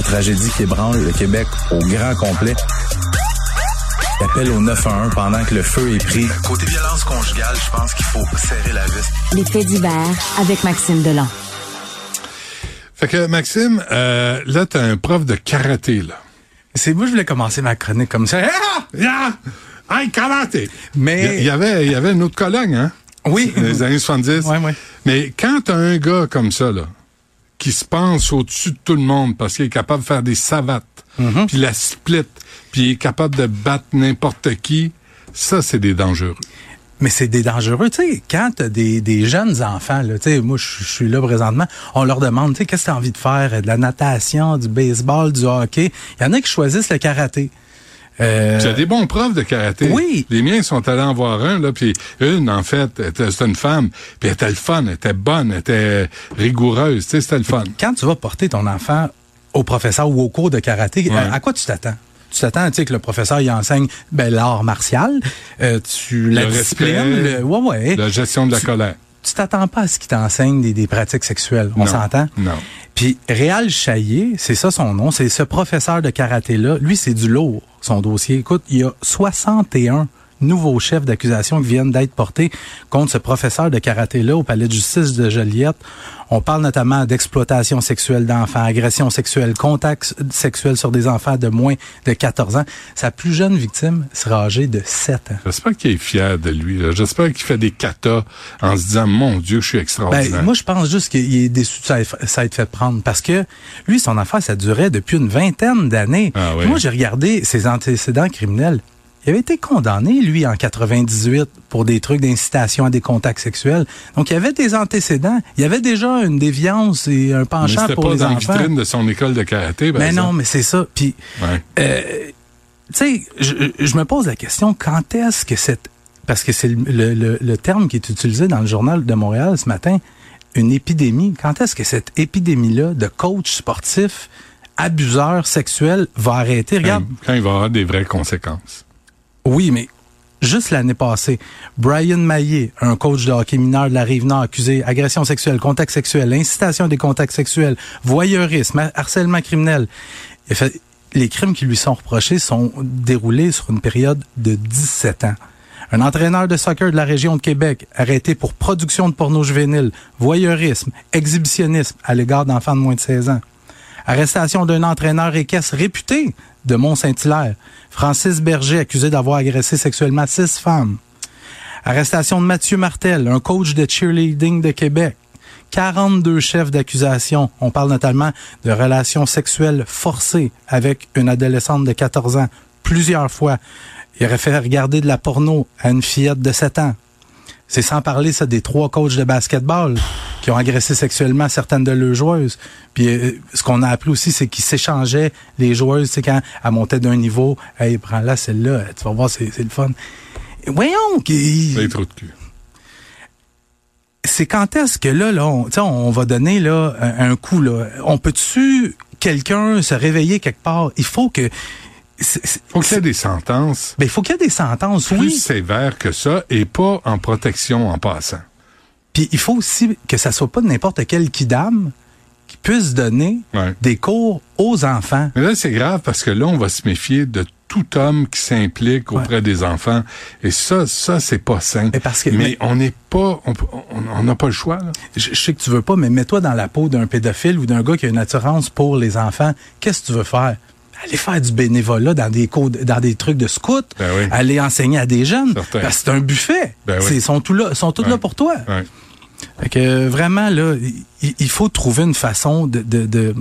la tragédie qui ébranle le Québec au grand complet. Appel au 911 pendant que le feu est pris. Côté violence conjugale, je pense qu'il faut serrer la vis. Les faits divers avec Maxime Delan. Fait que Maxime, euh, là, t'as un prof de karaté, là. C'est moi, je voulais commencer ma chronique comme ça. Ah! Ah! Hey, karaté! Mais- Il y, avait, il y avait une autre colonne, hein? Oui. Dans les années 70. Ouais, ouais. Mais quand t'as un gars comme ça, là, qui se pense au-dessus de tout le monde parce qu'il est capable de faire des savates, Mm-hmm. puis la split, puis il est capable de battre n'importe qui, ça, c'est des dangereux. Mais c'est des dangereux, tu sais, quand t'as des, des jeunes enfants, là, tu sais, moi, je je suis là présentement, on leur demande, tu sais, qu'est-ce que t'as envie de faire? De la natation, du baseball, du hockey? Il y en a qui choisissent le karaté. Euh, Tu as des bons profs de karaté. Oui. Les miens sont allés en voir un, là, puis une, en fait, était- c'était une femme, puis elle était le fun, elle était bonne, elle était rigoureuse, tu sais, c'était le fun. quand tu vas porter ton enfant au professeur ou au cours de karaté, Ouais. à, à quoi tu t'attends? Tu t'attends, tu sais, que le professeur il enseigne ben, l'art martial, euh, tu la Le discipline, respect, le, ouais, ouais. La gestion de la Tu- colère. Tu t'attends pas à ce qu'il t'enseigne des, des pratiques sexuelles. On s'entend? Non. Puis Réal Chaillé, c'est ça son nom, c'est ce professeur de karaté-là. Lui, c'est du lourd, son dossier. Écoute, il y a 61 nouveaux chefs d'accusation qui viennent d'être portés contre ce professeur de karaté-là au palais de justice de Joliette. On parle notamment d'exploitation sexuelle d'enfants, agression sexuelle, contact sexuel sur des enfants de moins de 14 ans. Sa plus jeune victime sera âgée de 7 ans. J'espère qu'il est fier de lui. là. J'espère qu'il fait des katas en se disant, mon Dieu, je suis extraordinaire. Ben, moi, je pense juste qu'il est déçu de ça ça être fait prendre parce que lui, son affaire, ça durait depuis une vingtaine d'années. Ah oui. Moi, j'ai regardé ses antécédents criminels. Il avait été condamné, lui, en 98 pour des trucs d'incitation à des contacts sexuels. Donc, il y avait des antécédents. Il y avait déjà une déviance et un Mais penchant c'était pour pas les dans enfants. vitrine de son école de karaté. par Mais non, mais c'est ça. Puis, Ouais. euh, tu sais, je, je me pose la question, quand est-ce que cette... Parce que c'est le, le- le- le terme qui est utilisé dans le journal de Montréal ce matin, une épidémie. Quand est-ce que cette épidémie-là de coach sportif, abuseur sexuel va arrêter? Regarde, Quand, quand il va avoir des vraies conséquences. Oui, mais juste l'année passée, Brian Maillé, un coach de hockey mineur de la Rive-Nord, accusé agression sexuelle, contact sexuel, incitation des contacts sexuels, voyeurisme, harcèlement criminel. Les crimes qui lui sont reprochés sont déroulés sur une période de 17 ans. Un entraîneur de soccer de la région de Québec, arrêté pour production de porno juvénile, voyeurisme, exhibitionnisme à l'égard d'enfants de moins de 16 ans. Arrestation d'un entraîneur équestre réputé de Mont-Saint-Hilaire. Francis Berger, accusé d'avoir agressé sexuellement six femmes. Arrestation de Mathieu Martel, un coach de cheerleading de Québec. 42 chefs d'accusation. On parle notamment de relations sexuelles forcées avec une adolescente de 14 ans plusieurs fois. Il aurait fait regarder de la porno à une fillette de 7 ans. C'est sans parler ça des trois coachs de basketball qui ont agressé sexuellement certaines de leurs joueuses. Puis euh, ce qu'on a appris aussi, c'est qu'ils s'échangeaient les joueuses, tu sais, quand elles montaient d'un niveau, hey, prends-la celle-là, tu vas voir, c'est c'est le fun. Et Voyons, qu'il- C'est trop de cul. c'est quand est-ce que là, là, on, on va donner là un, un coup là. On peut-tu quelqu'un se réveiller quelque part? Il faut que, c'est- c'est- faut qu'il y ait des sentences ben, il faut qu'il y ait des sentences, plus oui. sévères que ça et pas en protection en passant. Puis il faut aussi que ça soit pas n'importe quel kidam qui puisse donner Ouais. des cours aux enfants. Mais là, c'est grave parce que là, on va se méfier de tout homme qui s'implique auprès des enfants. Et ça, ça, c'est pas sain. Mais parce que- mais, mais- on n'est pas, on n'a pas le choix, là. Je, je sais que tu veux pas, mais mets-toi dans la peau d'un pédophile ou d'un gars qui a une attirance pour les enfants. Qu'est-ce que tu veux faire? Aller faire du bénévolat dans des cours, dans des trucs de scout, Ben oui. aller enseigner à des jeunes. Que c'est un buffet. Ben oui. Ils sont tous là, sont tous Ouais. là pour toi. Ouais. Fait que vraiment là, il, il faut trouver une façon de, de, de-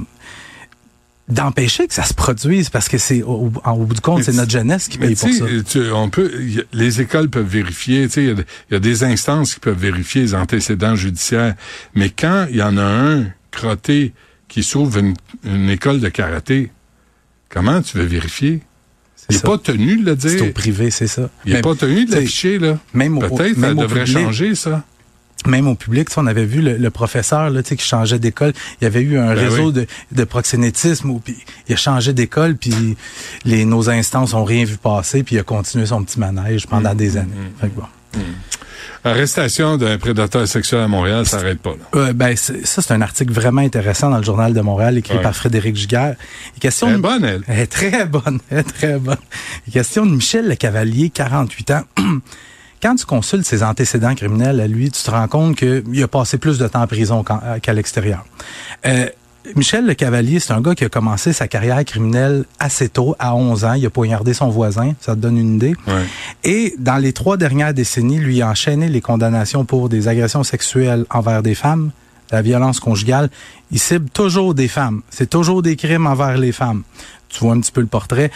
d'empêcher que ça se produise parce que c'est au, au bout du compte c'est notre jeunesse qui paye pour ça. tu- on peut, a- les écoles peuvent vérifier, tu sais, il y a y, des instances qui peuvent vérifier les antécédents judiciaires. Mais quand il y en a un crotté qui s'ouvre une, une école de karaté, comment tu veux vérifier? Il n'est pas tenu de le C'est au dire. privé, c'est ça. Il n'est pas tenu de l'afficher, là. Même au, Peut-être ça devrait public. changer, ça. même au public, on avait vu le, le professeur là, tu sais, qui changeait d'école. Il y avait eu un Ben réseau oui. de, de proxénétisme où puis il a changé d'école, puis les, nos instances ont rien vu passer, puis il a continué son petit manège pendant Mm, des années. Fait que bon. Arrestation d'un prédateur sexuel à Montréal, ça n'arrête pas. Là. Euh, ben, ça, c'est un article vraiment intéressant dans le Journal de Montréal, écrit Ouais. par Frédéric Giguère. Question de- bonne, elle. Elle est très bonne, elle est très bonne. Question de Michel Le Cavalier, 48 ans. Quand tu consultes ses antécédents criminels à lui, tu te rends compte qu'il a passé plus de temps en prison qu'en- qu'à l'extérieur. Euh, Michel Le Cavalier, c'est un gars qui a commencé sa carrière criminelle assez tôt, à 11 ans. Il a poignardé son voisin, ça te donne une idée. Ouais. Et dans les trois dernières décennies, lui a enchaîné les condamnations pour des agressions sexuelles envers des femmes, la violence conjugale. Il cible toujours des femmes. C'est toujours des crimes envers les femmes. Tu vois un petit peu le portrait.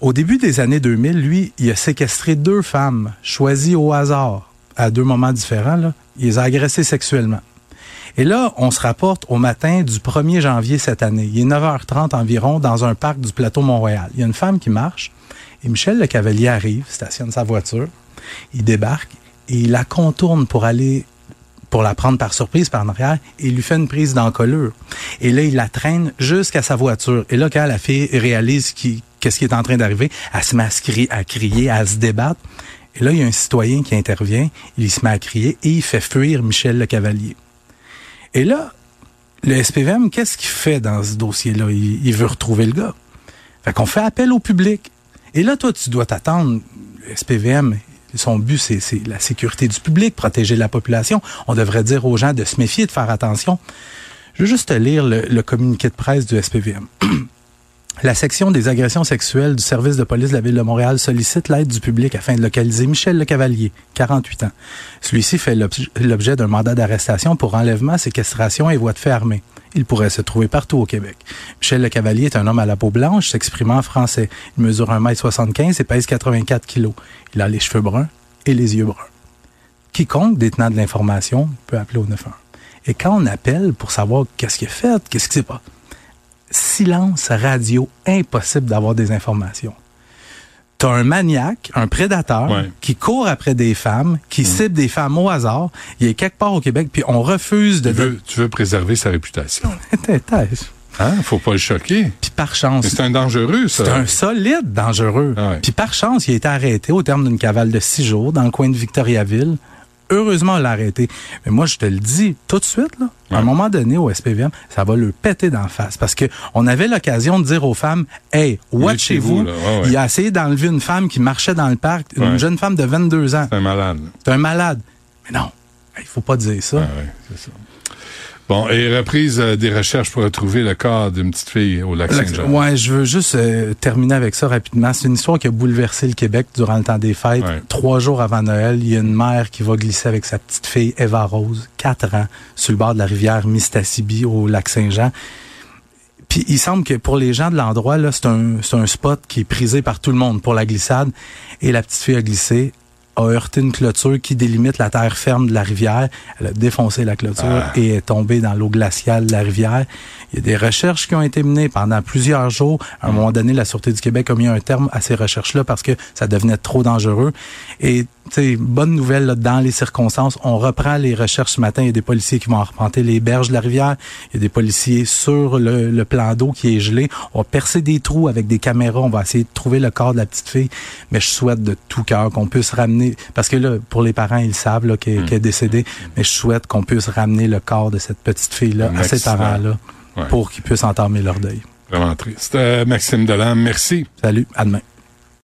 Au début des années 2000, lui, il a séquestré deux femmes, choisies au hasard, à deux moments différents. Là. Il les a agressées sexuellement. Et là, on se rapporte au matin du 1er janvier cette année. Il est 9h30 environ dans un parc du plateau Montréal. Il y a une femme qui marche et Michel Le Cavalier arrive, stationne sa voiture, il débarque et il la contourne pour aller pour la prendre par surprise par en arrière et il lui fait une prise d'encolure. Et là, il la traîne jusqu'à sa voiture. Et là, quand la fille réalise qu'est-ce qui est en train d'arriver, elle se met à, crier, à crier, à se débattre. Et là, il y a un citoyen qui intervient, il se met à crier et il fait fuir Michel Le Cavalier. Et là, le SPVM, qu'est-ce qu'il fait dans ce dossier-là? Il, veut retrouver le gars. Fait qu'on fait appel au public. Et là, toi, tu dois t'attendre. Le SPVM, son but, c'est la sécurité du public, protéger la population. On devrait dire aux gens de se méfier, de faire attention. Je veux juste te lire le communiqué de presse du SPVM. La section des agressions sexuelles du service de police de la Ville de Montréal sollicite l'aide du public afin de localiser Michel Le Cavalier, 48 ans. Celui-ci fait l'obj- l'objet d'un mandat d'arrestation pour enlèvement, séquestration et voie de fait armée. Il pourrait se trouver partout au Québec. Michel Le Cavalier est un homme à la peau blanche, s'exprimant en français. Il mesure 1m75 et pèse 84 kilos. Il a les cheveux bruns et les yeux bruns. Quiconque détenant de l'information peut appeler au 91. Et quand on appelle pour savoir qu'est-ce qu'il a fait, qu'est-ce qui s'est pas, silence radio, impossible d'avoir des informations. T'as un maniaque, un prédateur, Ouais. qui court après des femmes, qui cible des femmes au hasard. Il est quelque part au Québec, puis on refuse de... Tu veux, tu veux préserver sa réputation. Hein? Faut pas le choquer. Puis par chance, c'est un dangereux, ça. c'est un solide dangereux. Puis par chance, il a été arrêté au terme d'une cavale de six jours dans le coin de Victoriaville. Heureusement, on l'a arrêté. Mais moi, je te le dis tout de suite, là, à un moment donné, au SPVM, ça va le péter d'en face. Parce que on avait l'occasion de dire aux femmes, hey, watchez-vous. Ouais, ouais. Il a essayé d'enlever une femme qui marchait dans le parc, une jeune femme de 22 ans. C'est un malade. C'est un malade. Mais non, il faut pas dire ça. Ouais, c'est ça. Bon, et reprise euh, des recherches pour retrouver le corps d'une petite fille au lac Saint-Jean. Ouais, je veux juste euh, terminer avec ça rapidement. C'est une histoire qui a bouleversé le Québec durant le temps des fêtes. Ouais. Trois jours avant Noël, il y a une mère qui va glisser avec sa petite fille Eva Rose, quatre ans, sur le bord de la rivière Mistassibie au lac Saint-Jean. Puis il semble que pour les gens de l'endroit, là, c'est un, c'est un spot qui est prisé par tout le monde pour la glissade. Et la petite fille a glissé, a heurté une clôture qui délimite la terre ferme de la rivière. Elle a défoncé la clôture Ah. et est tombée dans l'eau glaciale de la rivière. Il y a des recherches qui ont été menées pendant plusieurs jours. À un moment donné, la Sûreté du Québec a mis un terme à ces recherches-là parce que ça devenait trop dangereux. Et, bonne nouvelle, là, dans les circonstances, on reprend les recherches ce matin. Il y a des policiers qui vont arpenter les berges de la rivière. Il y a des policiers sur le, le plan d'eau qui est gelé. On va percer des trous avec des caméras. On va essayer de trouver le corps de la petite fille. Mais je souhaite de tout cœur qu'on puisse ramener, parce que là, pour les parents, ils savent qu'elle est décédée, mais je souhaite qu'on puisse ramener le corps de cette petite fille-là à ses parents-là Ouais. pour qu'ils puissent entamer leur deuil. Vraiment triste. Euh, Maxime Delam, merci. Salut, à demain.